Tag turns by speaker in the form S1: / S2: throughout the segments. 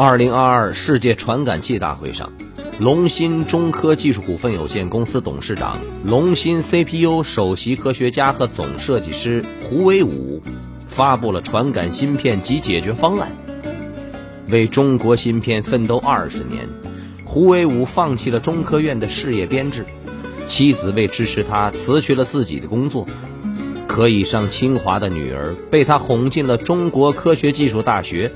S1: 二零二二世界传感器大会上，龙芯中科技术股份有限公司董事长、龙芯 CPU 首席科学家和总设计师胡伟武发布了传感芯片及解决方案。为中国芯片奋斗二十年，胡伟武放弃了中科院的事业编制，妻子为支持他辞去了自己的工作，可以上清华的女儿被他哄进了中国科学技术大学。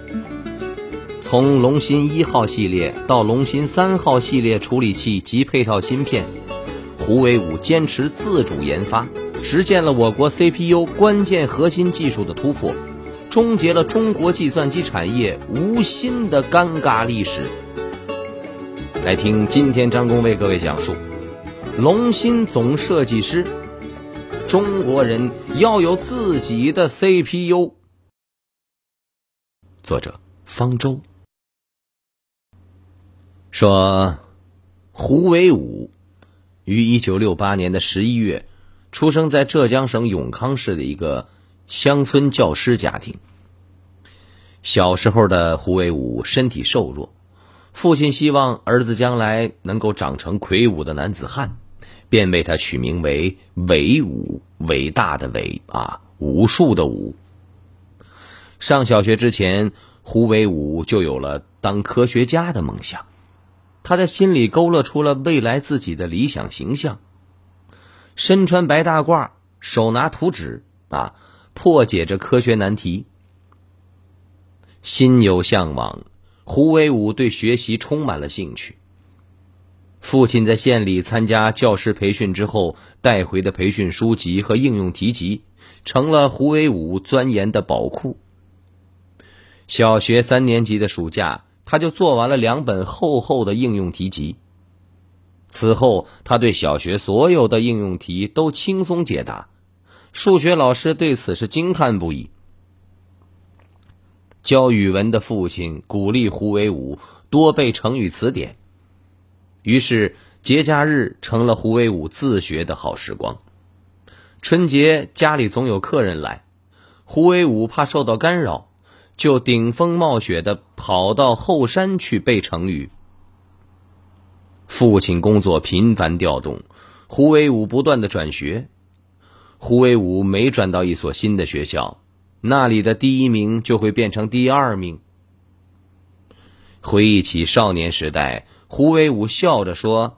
S1: 从龙芯一号系列到龙芯三号系列处理器及配套芯片，胡伟武坚持自主研发，实现了我国 CPU 关键核心技术的突破，终结了中国计算机产业无芯的尴尬历史。来听今天张工为各位讲述：龙芯总设计师，中国人要有自己的 CPU。作者方舟。说，胡伟武于一九六八年的十一月出生在浙江省永康市的一个乡村教师家庭。小时候的胡伟武身体瘦弱，父亲希望儿子将来能够长成魁梧的男子汉，便为他取名为伟武，伟大的伟啊，武术的武。上小学之前，胡伟武就有了当科学家的梦想。他在心里勾勒出了未来自己的理想形象，身穿白大褂，手拿图纸啊，破解着科学难题。心有向往，胡伟武对学习充满了兴趣。父亲在县里参加教师培训之后带回的培训书籍和应用题集，成了胡伟武钻研的宝库。小学三年级的暑假。他就做完了两本厚厚的应用题集。此后，他对小学所有的应用题都轻松解答，数学老师对此是惊叹不已。教语文的父亲鼓励胡伟武多背成语词典，于是节假日成了胡伟武自学的好时光。春节家里总有客人来，胡伟武怕受到干扰。就顶风冒雪的跑到后山去背成语。父亲工作频繁调动，胡伟武不断的转学。胡伟武每转到一所新的学校，那里的第一名就会变成第二名。回忆起少年时代，胡伟武笑着说：“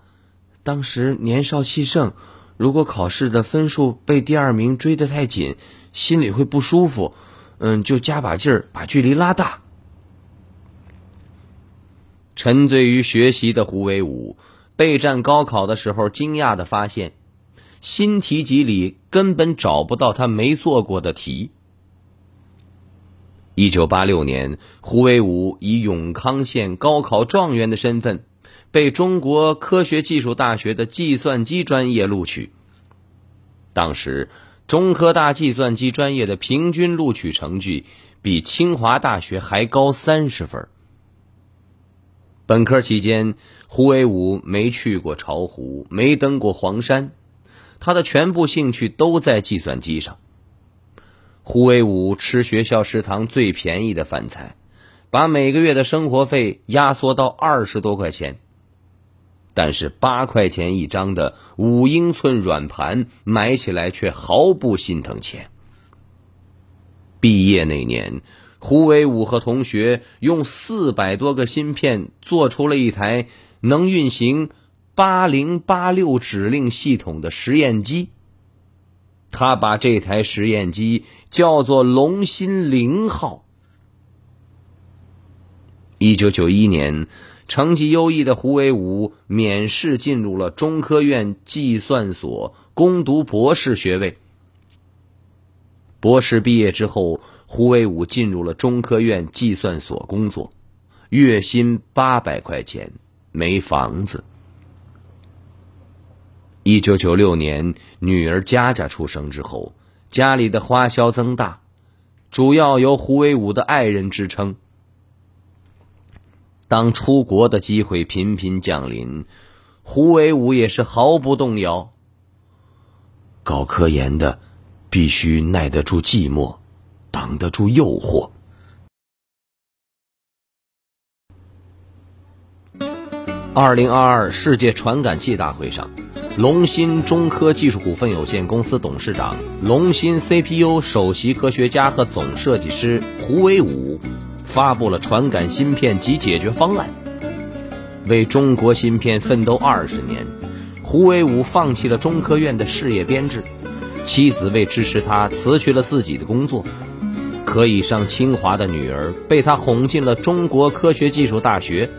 S1: 当时年少气盛，如果考试的分数被第二名追得太紧，心里会不舒服。”嗯，就加把劲儿，把距离拉大。沉醉于学习的胡伟武，备战高考的时候，惊讶的发现，新题集里根本找不到他没做过的题。一九八六年，胡伟武以永康县高考状元的身份，被中国科学技术大学的计算机专业录取。当时。中科大计算机专业的平均录取成绩比清华大学还高三十分。本科期间，胡伟武没去过巢湖，没登过黄山，他的全部兴趣都在计算机上。胡伟武吃学校食堂最便宜的饭菜，把每个月的生活费压缩到二十多块钱。但是八块钱一张的五英寸软盘买起来却毫不心疼钱。毕业那年，胡伟武和同学用四百多个芯片做出了一台能运行八零八六指令系统的实验机。他把这台实验机叫做“龙芯零号”。一九九一年。成绩优异的胡伟武免试进入了中科院计算所攻读博士学位。博士毕业之后，胡伟武进入了中科院计算所工作，月薪八百块钱，没房子。一九九六年，女儿佳佳出生之后，家里的花销增大，主要由胡伟武的爱人支撑。当出国的机会频频降临，胡伟武也是毫不动摇。搞科研的，必须耐得住寂寞，挡得住诱惑。二零二二世界传感器大会上。龙芯中科技术股份有限公司董事长、龙芯 CPU 首席科学家和总设计师胡伟武发布了传感芯片及解决方案。为中国芯片奋斗二十年，胡伟武放弃了中科院的事业编制，妻子为支持他辞去了自己的工作，可以上清华的女儿被他哄进了中国科学技术大学。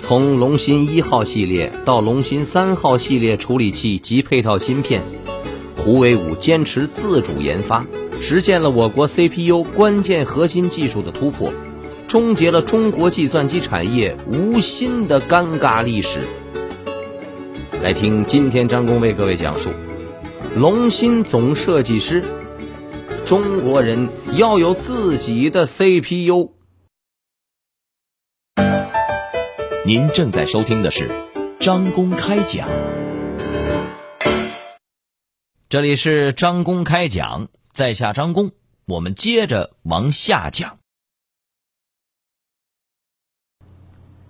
S1: 从龙芯一号系列到龙芯三号系列处理器及配套芯片，胡伟武坚持自主研发，实现了我国 CPU 关键核心技术的突破，终结了中国计算机产业无心的尴尬历史。来听今天张工为各位讲述：龙芯总设计师，中国人要有自己的 CPU。
S2: 您正在收听的是张工开讲，
S1: 这里是张工开讲，在下张工，我们接着往下讲。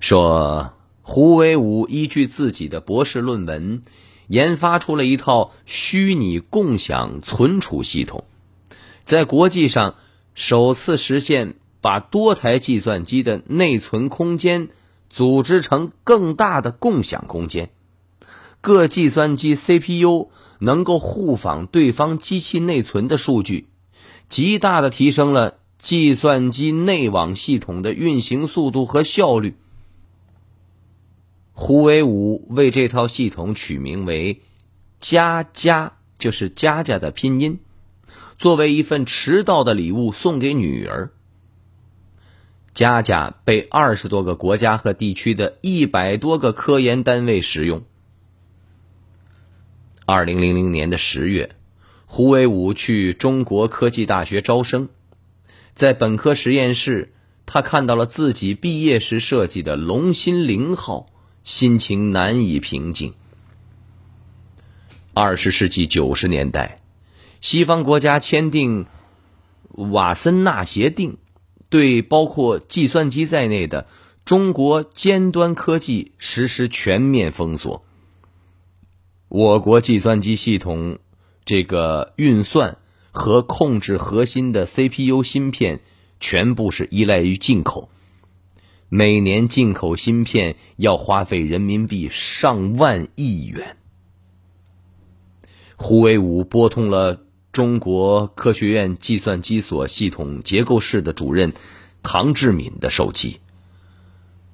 S1: 说胡伟武依据自己的博士论文，研发出了一套虚拟共享存储系统，在国际上首次实现把多台计算机的内存空间。组织成更大的共享空间，各计算机 CPU 能够互访对方机器内存的数据，极大的提升了计算机内网系统的运行速度和效率。胡伟武为这套系统取名为“佳佳”，就是佳佳的拼音，作为一份迟到的礼物送给女儿。佳佳被二十多个国家和地区的一百多个科研单位使用。二零零零年的十月，胡伟武去中国科技大学招生，在本科实验室，他看到了自己毕业时设计的龙芯零号，心情难以平静。二十世纪九十年代，西方国家签订瓦森纳协定。对包括计算机在内的中国尖端科技实施全面封锁。我国计算机系统这个运算和控制核心的 CPU 芯片全部是依赖于进口，每年进口芯片要花费人民币上万亿元。胡伟武拨通了。中国科学院计算机所系统结构室的主任唐志敏的手机。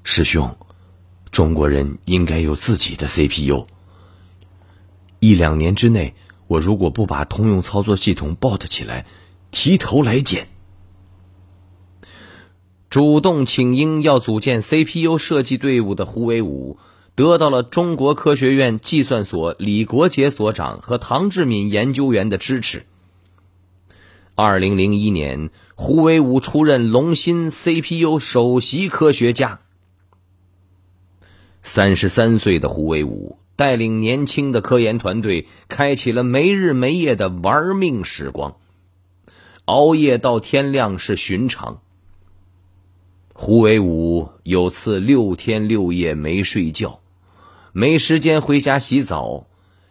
S1: 师兄，中国人应该有自己的 CPU。一两年之内，我如果不把通用操作系统 bot 起来，提头来见。主动请缨要组建 CPU 设计队伍的胡伟武，得到了中国科学院计算所李国杰所长和唐志敏研究员的支持。二零零一年，胡伟武出任龙芯 CPU 首席科学家。三十三岁的胡伟武带领年轻的科研团队，开启了没日没夜的玩命时光，熬夜到天亮是寻常。胡伟武有次六天六夜没睡觉，没时间回家洗澡，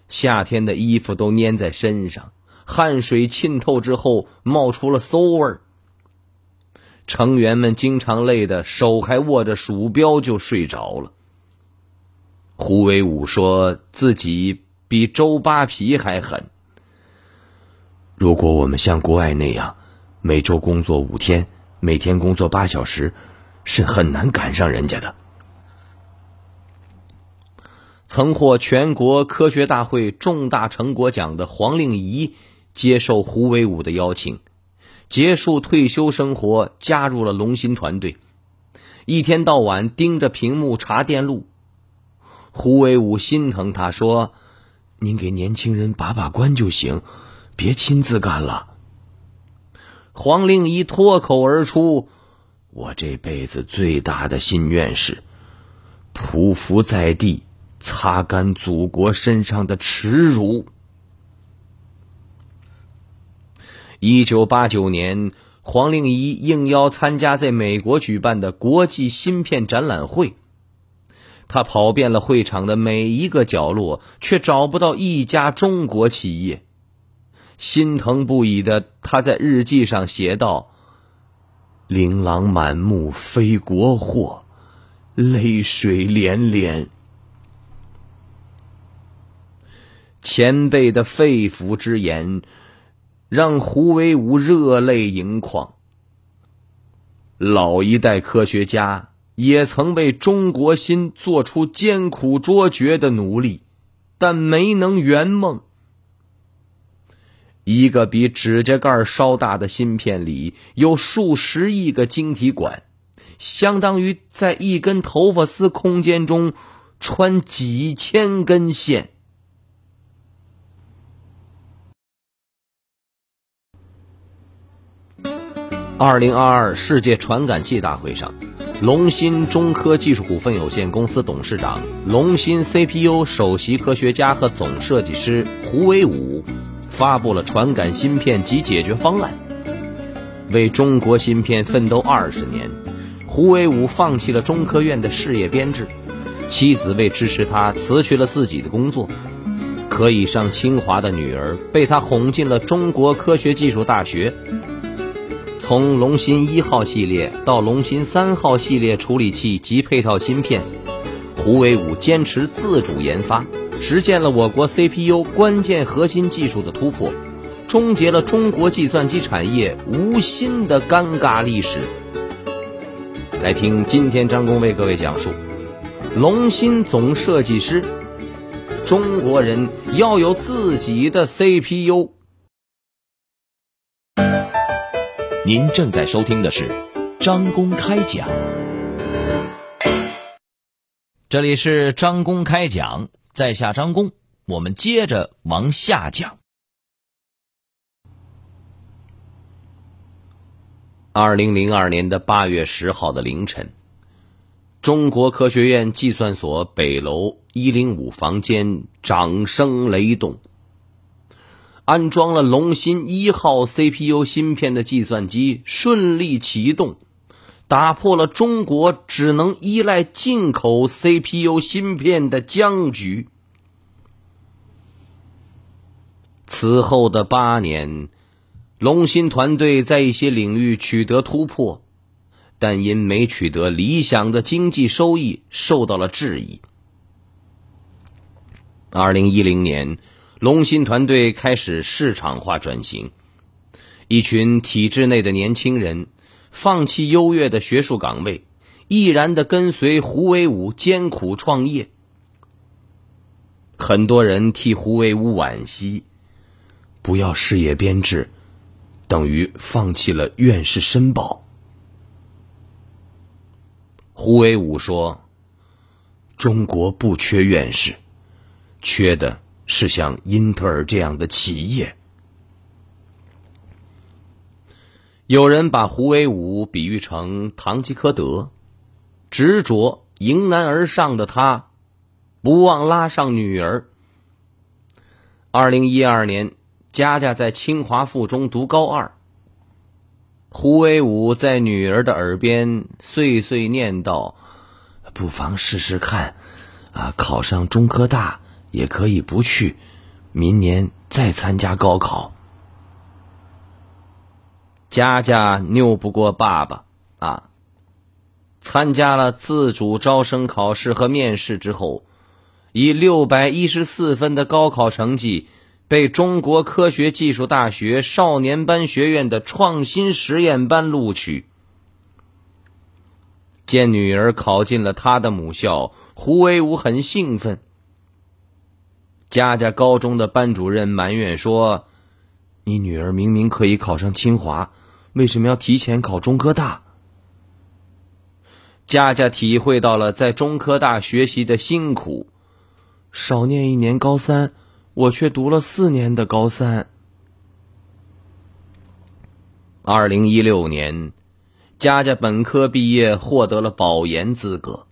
S1: 夏天的衣服都粘在身上。汗水浸透之后，冒出了馊味儿。成员们经常累得手还握着鼠标就睡着了。胡伟武说自己比周扒皮还狠。如果我们像国外那样，每周工作五天，每天工作八小时，是很难赶上人家的。曾获全国科学大会重大成果奖的黄令仪。接受胡伟武的邀请，结束退休生活，加入了龙芯团队。一天到晚盯着屏幕查电路。胡伟武心疼他，说：“您给年轻人把把关就行，别亲自干了。”黄令仪脱口而出：“我这辈子最大的心愿是，匍匐在地，擦干祖国身上的耻辱。”一九八九年，黄令仪应邀参加在美国举办的国际芯片展览会。他跑遍了会场的每一个角落，却找不到一家中国企业。心疼不已的他，在日记上写道：“琳琅满目非国货，泪水连连。”前辈的肺腑之言。让胡惟武热泪盈眶。老一代科学家也曾为中国芯做出艰苦卓绝的努力，但没能圆梦。一个比指甲盖稍大的芯片里有数十亿个晶体管，相当于在一根头发丝空间中穿几千根线。二零二二世界传感器大会上，龙芯中科技术股份有限公司董事长、龙芯 CPU 首席科学家和总设计师胡伟武发布了传感芯片及解决方案。为中国芯片奋斗二十年，胡伟武放弃了中科院的事业编制，妻子为支持他辞去了自己的工作，可以上清华的女儿被他哄进了中国科学技术大学。从龙芯一号系列到龙芯三号系列处理器及配套芯片，胡伟武坚持自主研发，实现了我国 CPU 关键核心技术的突破，终结了中国计算机产业无芯的尴尬历史。来听今天张工为各位讲述：龙芯总设计师，中国人要有自己的 CPU。
S2: 您正在收听的是张公开讲，
S1: 这里是张公开讲，在下张公，我们接着往下讲。二零零二年的八月十号的凌晨，中国科学院计算所北楼一零五房间掌声雷动。安装了龙芯一号 CPU 芯片的计算机顺利启动，打破了中国只能依赖进口 CPU 芯片的僵局。此后的八年，龙芯团队在一些领域取得突破，但因没取得理想的经济收益，受到了质疑。二零一零年。龙芯团队开始市场化转型，一群体制内的年轻人放弃优越的学术岗位，毅然的跟随胡伟武艰苦创业。很多人替胡伟武惋惜，不要事业编制，等于放弃了院士申报。胡伟武说：“中国不缺院士，缺的。”是像英特尔这样的企业。有人把胡伟武比喻成堂吉诃德，执着迎难而上的他，不忘拉上女儿。二零一二年，佳佳在清华附中读高二，胡伟武在女儿的耳边碎碎念道：“不妨试试看，啊，考上中科大。”也可以不去，明年再参加高考。佳佳拗不过爸爸啊！参加了自主招生考试和面试之后，以六百一十四分的高考成绩，被中国科学技术大学少年班学院的创新实验班录取。见女儿考进了他的母校，胡伟武很兴奋。佳佳高中的班主任埋怨说：“你女儿明明可以考上清华，为什么要提前考中科大？”佳佳体会到了在中科大学习的辛苦。少念一年高三，我却读了四年的高三。二零一六年，佳佳本科毕业，获得了保研资格。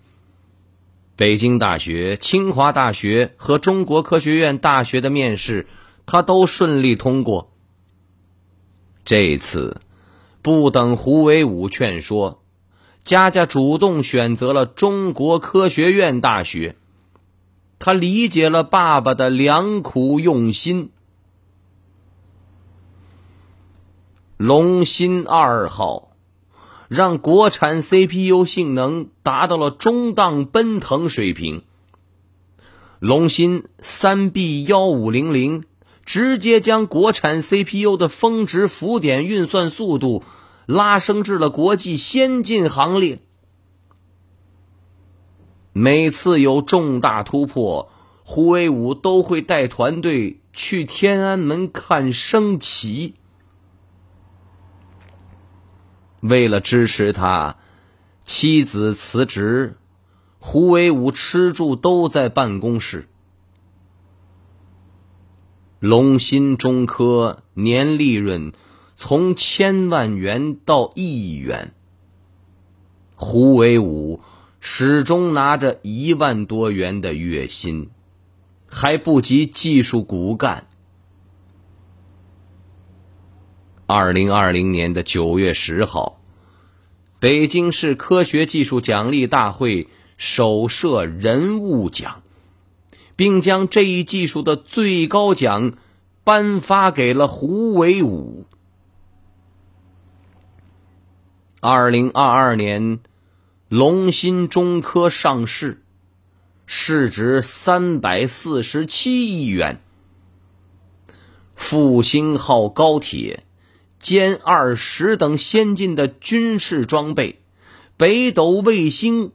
S1: 北京大学、清华大学和中国科学院大学的面试，他都顺利通过。这次，不等胡伟武劝说，佳佳主动选择了中国科学院大学。他理解了爸爸的良苦用心。龙芯二号让国产 CPU 性能达到了中档奔腾水平。龙芯三 B 幺五零零直接将国产 CPU 的峰值浮点运算速度拉升至了国际先进行列。每次有重大突破，胡惟武都会带团队去天安门看升旗。为了支持他，妻子辞职，胡伟武吃住都在办公室。龙芯中科年利润从千万元到亿元，胡伟武始终拿着一万多元的月薪，还不及技术骨干。二零二零年的九月十号，北京市科学技术奖励大会首设人物奖，并将这一技术的最高奖颁发给了胡惟武。二零二二年，龙芯中科上市，市值三百四十七亿元。复兴号高铁。歼二十等先进的军事装备，北斗卫星，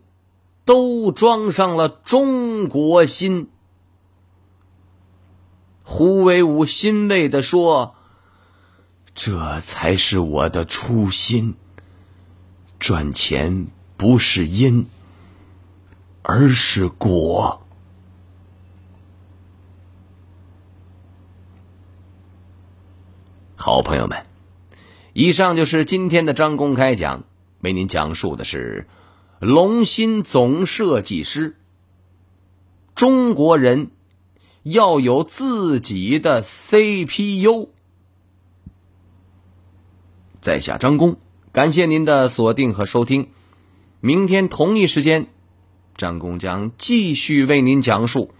S1: 都装上了中国心。胡伟武欣慰地说：“这才是我的初心。赚钱不是因，而是果。”好朋友们。以上就是今天的张公开讲，为您讲述的是龙芯总设计师。中国人要有自己的 CPU。在下张工，感谢您的锁定和收听。明天同一时间，张工将继续为您讲述。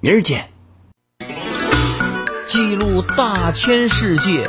S1: 明儿见。
S2: 记录大千世界。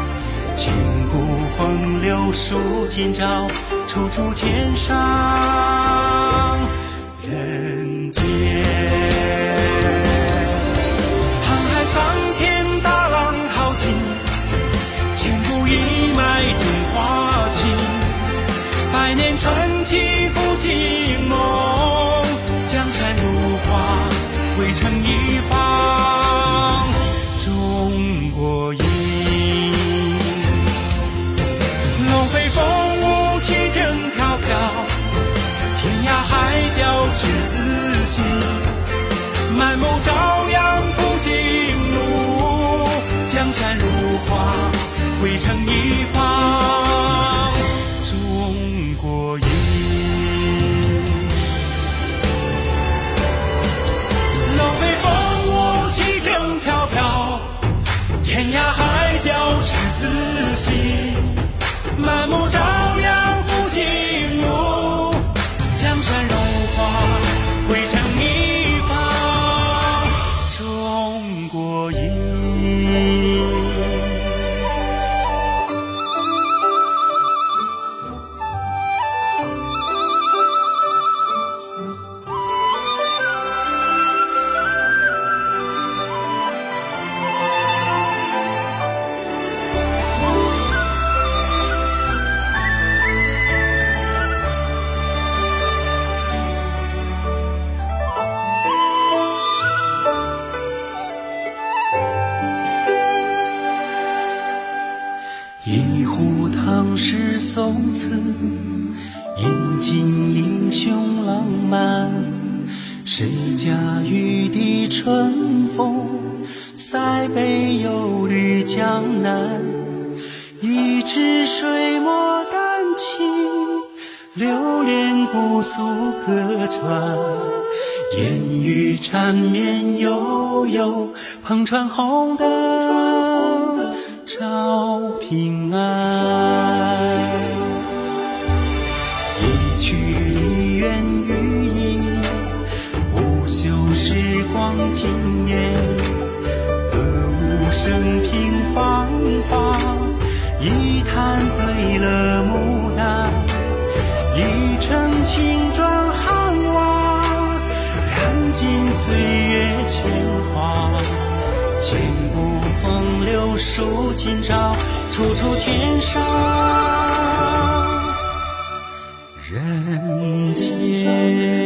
S3: 千古风流数今朝，处处天上满目朝阳复兴路，江山如画，汇成一方中国印。龙飞凤舞，旗正飘飘，天涯海角赤子心，满目朝阳唐诗宋词，饮尽英雄浪漫。谁家玉笛春风，塞北又绿江南。一支水墨丹青，流连姑苏客船。烟雨缠绵悠悠，篷船红灯照平安。时光惊艳。歌舞升平芳华，一坛醉了牡丹。一城青砖汉瓦，染尽岁月铅华。千古风流数今朝，处处天上人间。